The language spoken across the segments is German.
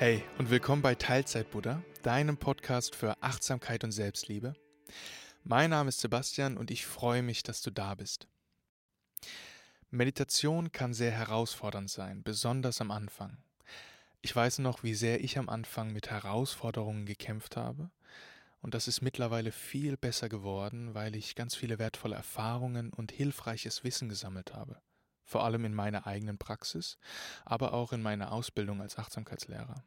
Hey und willkommen bei Teilzeit Buddha, deinem Podcast für Achtsamkeit und Selbstliebe. Mein Name ist Sebastian und ich freue mich, dass du da bist. Meditation kann sehr herausfordernd sein, besonders am Anfang. Ich weiß noch, wie sehr ich am Anfang mit Herausforderungen gekämpft habe, und das ist mittlerweile viel besser geworden, weil ich ganz viele wertvolle Erfahrungen und hilfreiches Wissen gesammelt habe, vor allem in meiner eigenen Praxis, aber auch in meiner Ausbildung als Achtsamkeitslehrer.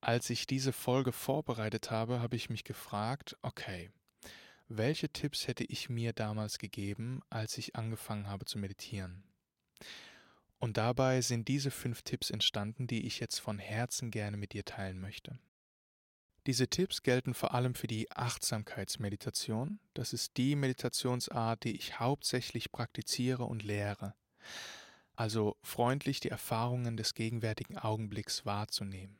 Als ich diese Folge vorbereitet habe, habe ich mich gefragt, okay, welche Tipps hätte ich mir damals gegeben, als ich angefangen habe zu meditieren? Und dabei sind diese fünf Tipps entstanden, die ich jetzt von Herzen gerne mit dir teilen möchte. Diese Tipps gelten vor allem für die Achtsamkeitsmeditation. Das ist die Meditationsart, die ich hauptsächlich praktiziere und lehre. Also freundlich die Erfahrungen des gegenwärtigen Augenblicks wahrzunehmen.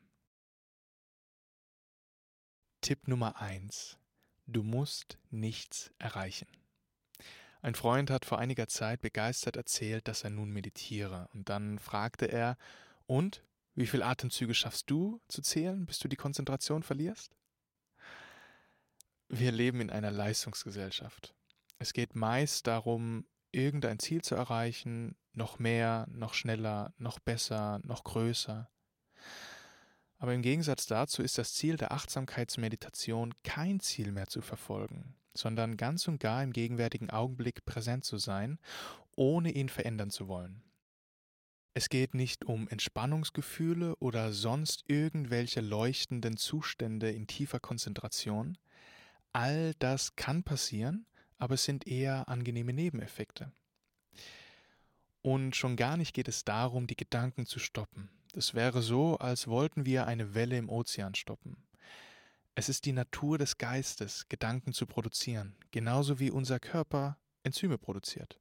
Tipp Nummer 1. Du musst nichts erreichen. Ein Freund hat vor einiger Zeit begeistert erzählt, dass er nun meditiere, und dann fragte er, und wie viele Atemzüge schaffst du zu zählen, bis du die Konzentration verlierst? Wir leben in einer Leistungsgesellschaft. Es geht meist darum, irgendein Ziel zu erreichen, noch mehr, noch schneller, noch besser, noch größer. Aber im Gegensatz dazu ist das Ziel der Achtsamkeitsmeditation kein Ziel mehr zu verfolgen, sondern ganz und gar im gegenwärtigen Augenblick präsent zu sein, ohne ihn verändern zu wollen. Es geht nicht um Entspannungsgefühle oder sonst irgendwelche leuchtenden Zustände in tiefer Konzentration. All das kann passieren, aber es sind eher angenehme Nebeneffekte. Und schon gar nicht geht es darum, die Gedanken zu stoppen. Das wäre so, als wollten wir eine Welle im Ozean stoppen. Es ist die Natur des Geistes, Gedanken zu produzieren, genauso wie unser Körper Enzyme produziert.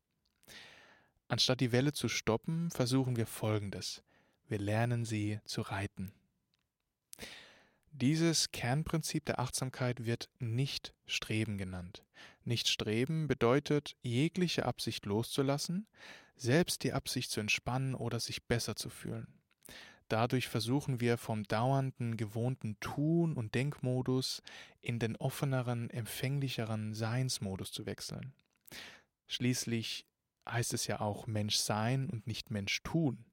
Anstatt die Welle zu stoppen, versuchen wir Folgendes. Wir lernen sie zu reiten. Dieses Kernprinzip der Achtsamkeit wird nicht Streben genannt. Nicht Streben bedeutet, jegliche Absicht loszulassen, selbst die Absicht zu entspannen oder sich besser zu fühlen. Dadurch versuchen wir vom dauernden, gewohnten Tun- und Denkmodus in den offeneren, empfänglicheren Seinsmodus zu wechseln. Schließlich heißt es ja auch Mensch sein und nicht Mensch tun.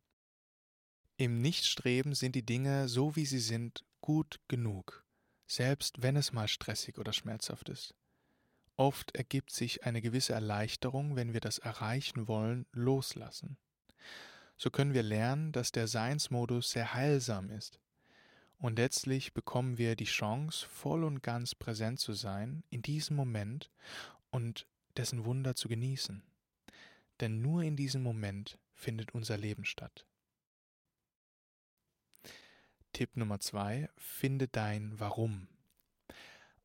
Im Nichtstreben sind die Dinge so wie sie sind gut genug, selbst wenn es mal stressig oder schmerzhaft ist. Oft ergibt sich eine gewisse Erleichterung, wenn wir das erreichen wollen, loslassen. So können wir lernen, dass der Seinsmodus sehr heilsam ist. Und letztlich bekommen wir die Chance, voll und ganz präsent zu sein in diesem Moment und dessen Wunder zu genießen denn nur in diesem Moment findet unser Leben statt. Tipp Nummer zwei: Finde dein Warum.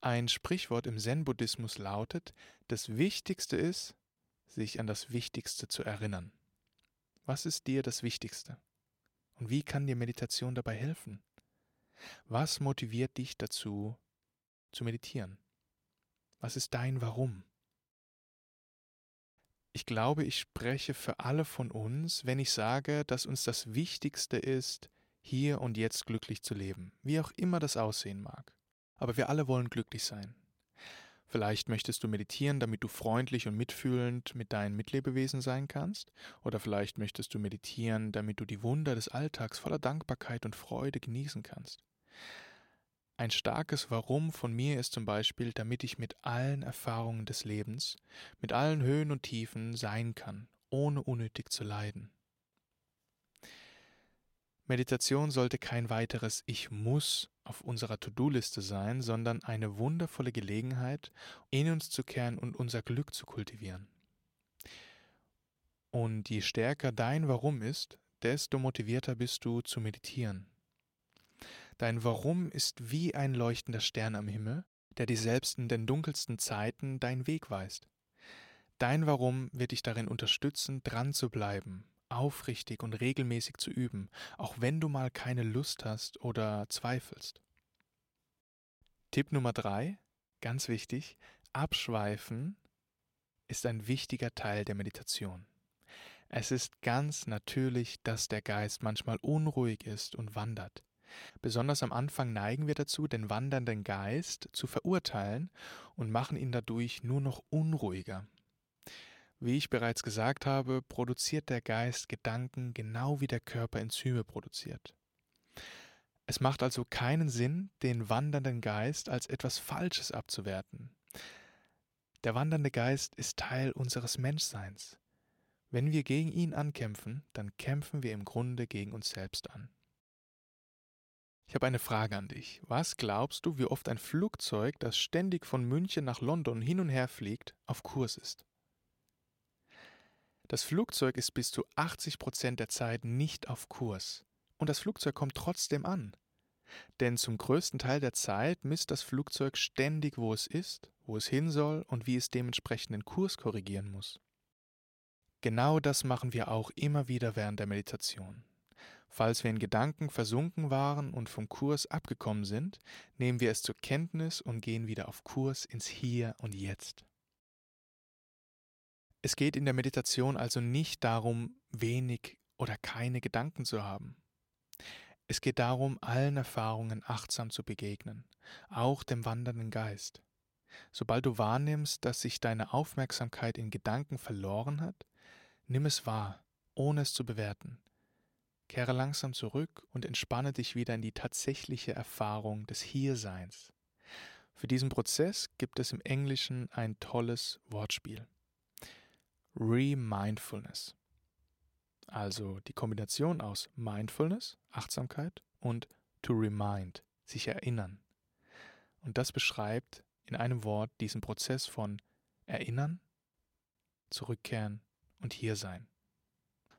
Ein Sprichwort im Zen-Buddhismus lautet: Das Wichtigste ist, sich an das Wichtigste zu erinnern. Was ist dir das Wichtigste? Und wie kann dir Meditation dabei helfen? Was motiviert dich dazu, zu meditieren? Was ist dein Warum? Ich glaube, ich spreche für alle von uns, wenn ich sage, dass uns das Wichtigste ist, hier und jetzt glücklich zu leben, wie auch immer das aussehen mag. Aber wir alle wollen glücklich sein. Vielleicht möchtest du meditieren, damit du freundlich und mitfühlend mit deinen Mitlebewesen sein kannst, oder vielleicht möchtest du meditieren, damit du die Wunder des Alltags voller Dankbarkeit und Freude genießen kannst. Ein starkes Warum von mir ist zum Beispiel, damit ich mit allen Erfahrungen des Lebens, mit allen Höhen und Tiefen sein kann, ohne unnötig zu leiden. Meditation sollte kein weiteres Ich muss auf unserer To-Do-Liste sein, sondern eine wundervolle Gelegenheit, in uns zu kehren und unser Glück zu kultivieren. Und je stärker dein Warum ist, desto motivierter bist du zu meditieren. Dein Warum ist wie ein leuchtender Stern am Himmel, der dir selbst in den dunkelsten Zeiten deinen Weg weist. Dein Warum wird dich darin unterstützen, dran zu bleiben, aufrichtig und regelmäßig zu üben, auch wenn du mal keine Lust hast oder zweifelst. Tipp Nummer drei, ganz wichtig, abschweifen ist ein wichtiger Teil der Meditation. Es ist ganz natürlich, dass der Geist manchmal unruhig ist und wandert. Besonders am Anfang neigen wir dazu, den wandernden Geist zu verurteilen und machen ihn dadurch nur noch unruhiger. Wie ich bereits gesagt habe, produziert der Geist Gedanken genau wie der Körper Enzyme produziert. Es macht also keinen Sinn, den wandernden Geist als etwas Falsches abzuwerten. Der wandernde Geist ist Teil unseres Menschseins. Wenn wir gegen ihn ankämpfen, dann kämpfen wir im Grunde gegen uns selbst an. Ich habe eine Frage an dich. Was glaubst du, wie oft ein Flugzeug, das ständig von München nach London hin und her fliegt, auf Kurs ist? Das Flugzeug ist bis zu 80 Prozent der Zeit nicht auf Kurs. Und das Flugzeug kommt trotzdem an. Denn zum größten Teil der Zeit misst das Flugzeug ständig, wo es ist, wo es hin soll und wie es dementsprechend den Kurs korrigieren muss. Genau das machen wir auch immer wieder während der Meditation. Falls wir in Gedanken versunken waren und vom Kurs abgekommen sind, nehmen wir es zur Kenntnis und gehen wieder auf Kurs ins Hier und Jetzt. Es geht in der Meditation also nicht darum, wenig oder keine Gedanken zu haben. Es geht darum, allen Erfahrungen achtsam zu begegnen, auch dem wandernden Geist. Sobald du wahrnimmst, dass sich deine Aufmerksamkeit in Gedanken verloren hat, nimm es wahr, ohne es zu bewerten. Kehre langsam zurück und entspanne dich wieder in die tatsächliche Erfahrung des Hierseins. Für diesen Prozess gibt es im Englischen ein tolles Wortspiel. Remindfulness. Also die Kombination aus Mindfulness, Achtsamkeit und to remind, sich erinnern. Und das beschreibt in einem Wort diesen Prozess von erinnern, zurückkehren und hier sein.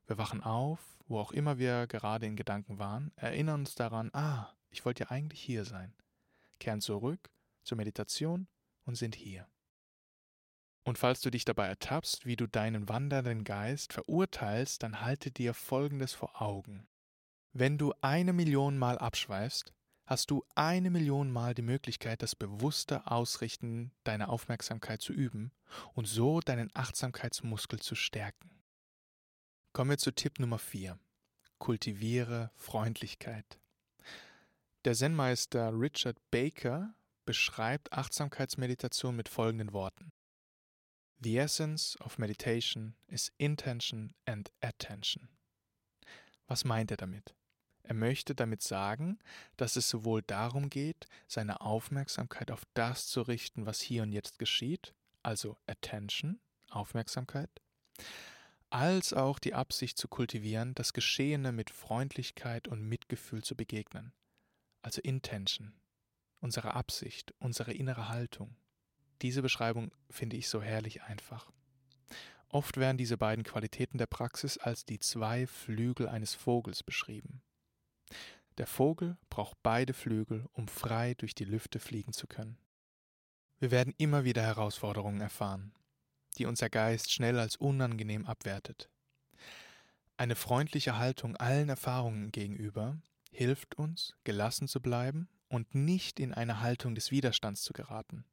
Wir wachen auf, wo auch immer wir gerade in Gedanken waren, erinnern uns daran, ah, ich wollte ja eigentlich hier sein, kehren zurück zur Meditation und sind hier. Und falls du dich dabei ertappst, wie du deinen wandernden Geist verurteilst, dann halte dir Folgendes vor Augen. Wenn du eine Million Mal abschweifst, hast du eine Million Mal die Möglichkeit, das bewusste Ausrichten deiner Aufmerksamkeit zu üben und so deinen Achtsamkeitsmuskel zu stärken. Kommen wir zu Tipp Nummer 4. Kultiviere Freundlichkeit. Der Zen-Meister Richard Baker beschreibt Achtsamkeitsmeditation mit folgenden Worten. The essence of meditation is intention and attention. Was meint er damit? Er möchte damit sagen, dass es sowohl darum geht, seine Aufmerksamkeit auf das zu richten, was hier und jetzt geschieht, also Attention, Aufmerksamkeit, als auch die Absicht zu kultivieren, das Geschehene mit Freundlichkeit und Mitgefühl zu begegnen. Also Intention, unsere Absicht, unsere innere Haltung. Diese Beschreibung finde ich so herrlich einfach. Oft werden diese beiden Qualitäten der Praxis als die zwei Flügel eines Vogels beschrieben. Der Vogel braucht beide Flügel, um frei durch die Lüfte fliegen zu können. Wir werden immer wieder Herausforderungen erfahren, die unser Geist schnell als unangenehm abwertet. Eine freundliche Haltung allen Erfahrungen gegenüber hilft uns, gelassen zu bleiben und nicht in eine Haltung des Widerstands zu geraten.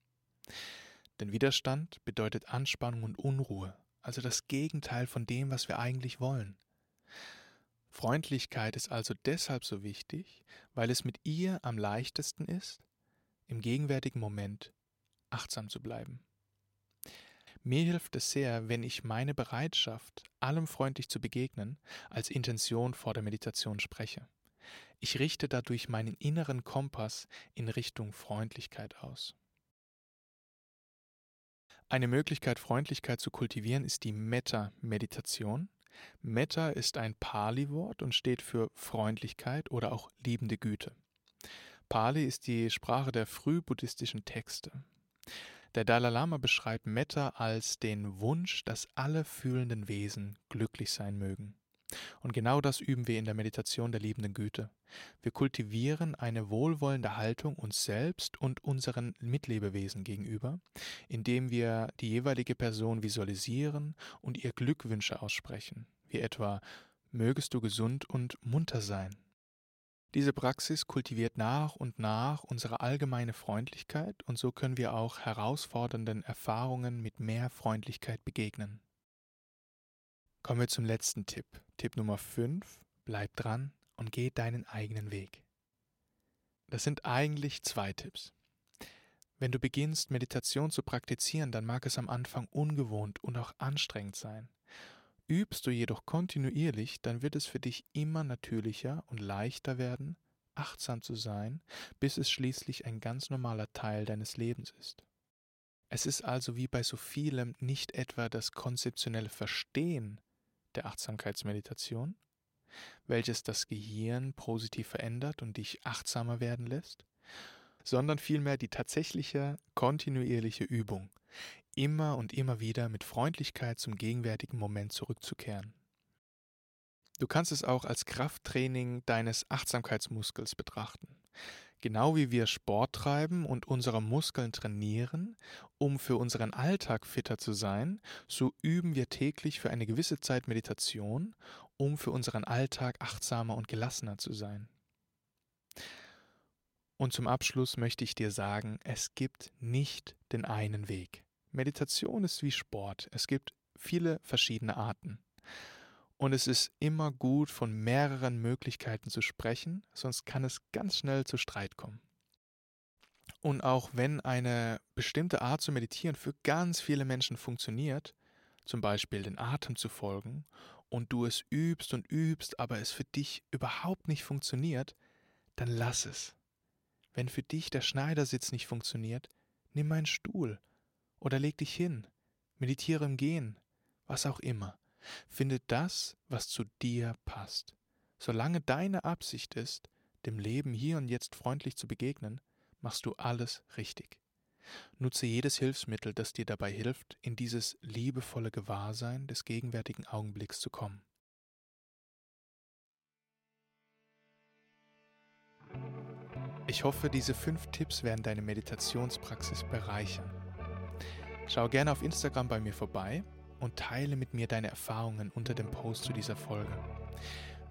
Denn Widerstand bedeutet Anspannung und Unruhe, also das Gegenteil von dem, was wir eigentlich wollen. Freundlichkeit ist also deshalb so wichtig, weil es mit ihr am leichtesten ist, im gegenwärtigen Moment achtsam zu bleiben. Mir hilft es sehr, wenn ich meine Bereitschaft, allem freundlich zu begegnen, als Intention vor der Meditation spreche. Ich richte dadurch meinen inneren Kompass in Richtung Freundlichkeit aus. Eine Möglichkeit, Freundlichkeit zu kultivieren, ist die Metta-Meditation. Metta ist ein Pali-Wort und steht für Freundlichkeit oder auch liebende Güte. Pali ist die Sprache der frühbuddhistischen Texte. Der Dalai Lama beschreibt Metta als den Wunsch, dass alle fühlenden Wesen glücklich sein mögen. Und genau das üben wir in der Meditation der liebenden Güte. Wir kultivieren eine wohlwollende Haltung uns selbst und unseren Mitlebewesen gegenüber, indem wir die jeweilige Person visualisieren und ihr Glückwünsche aussprechen, wie etwa Mögest du gesund und munter sein. Diese Praxis kultiviert nach und nach unsere allgemeine Freundlichkeit und so können wir auch herausfordernden Erfahrungen mit mehr Freundlichkeit begegnen. Kommen wir zum letzten Tipp. Tipp Nummer 5. Bleib dran und geh deinen eigenen Weg. Das sind eigentlich zwei Tipps. Wenn du beginnst, Meditation zu praktizieren, dann mag es am Anfang ungewohnt und auch anstrengend sein. Übst du jedoch kontinuierlich, dann wird es für dich immer natürlicher und leichter werden, achtsam zu sein, bis es schließlich ein ganz normaler Teil deines Lebens ist. Es ist also wie bei so vielem nicht etwa das konzeptionelle Verstehen der Achtsamkeitsmeditation, welches das Gehirn positiv verändert und dich achtsamer werden lässt, sondern vielmehr die tatsächliche kontinuierliche Übung, immer und immer wieder mit Freundlichkeit zum gegenwärtigen Moment zurückzukehren. Du kannst es auch als Krafttraining deines Achtsamkeitsmuskels betrachten. Genau wie wir Sport treiben und unsere Muskeln trainieren, um für unseren Alltag fitter zu sein, so üben wir täglich für eine gewisse Zeit Meditation, um für unseren Alltag achtsamer und gelassener zu sein. Und zum Abschluss möchte ich dir sagen, es gibt nicht den einen Weg. Meditation ist wie Sport. Es gibt viele verschiedene Arten. Und es ist immer gut, von mehreren Möglichkeiten zu sprechen, sonst kann es ganz schnell zu Streit kommen. Und auch wenn eine bestimmte Art zu meditieren für ganz viele Menschen funktioniert, zum Beispiel den Atem zu folgen, und du es übst und übst, aber es für dich überhaupt nicht funktioniert, dann lass es. Wenn für dich der Schneidersitz nicht funktioniert, nimm einen Stuhl oder leg dich hin, meditiere im Gehen, was auch immer. Finde das, was zu dir passt. Solange deine Absicht ist, dem Leben hier und jetzt freundlich zu begegnen, machst du alles richtig. Nutze jedes Hilfsmittel, das dir dabei hilft, in dieses liebevolle Gewahrsein des gegenwärtigen Augenblicks zu kommen. Ich hoffe, diese fünf Tipps werden deine Meditationspraxis bereichern. Schau gerne auf Instagram bei mir vorbei und teile mit mir deine Erfahrungen unter dem Post zu dieser Folge.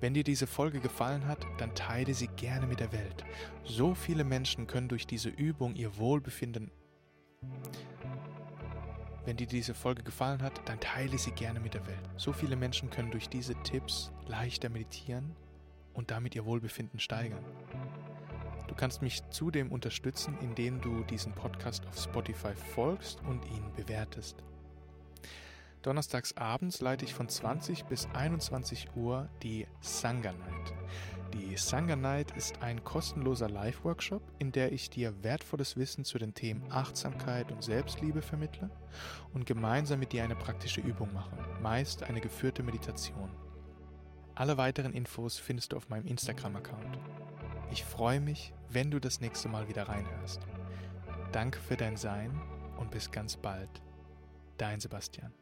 Wenn dir diese Folge gefallen hat, dann teile sie gerne mit der Welt. So viele Menschen können durch diese Übung ihr Wohlbefinden. Wenn dir diese Folge gefallen hat, dann teile sie gerne mit der Welt. So viele Menschen können durch diese Tipps leichter meditieren und damit ihr Wohlbefinden steigern. Du kannst mich zudem unterstützen, indem du diesen Podcast auf Spotify folgst und ihn bewertest. Donnerstags abends leite ich von 20 bis 21 Uhr die Sangha Night. Die Sangha Night ist ein kostenloser Live-Workshop, in der ich dir wertvolles Wissen zu den Themen Achtsamkeit und Selbstliebe vermittle und gemeinsam mit dir eine praktische Übung mache, meist eine geführte Meditation. Alle weiteren Infos findest du auf meinem Instagram-Account. Ich freue mich, wenn du das nächste Mal wieder reinhörst. Danke für dein Sein und bis ganz bald. Dein Sebastian.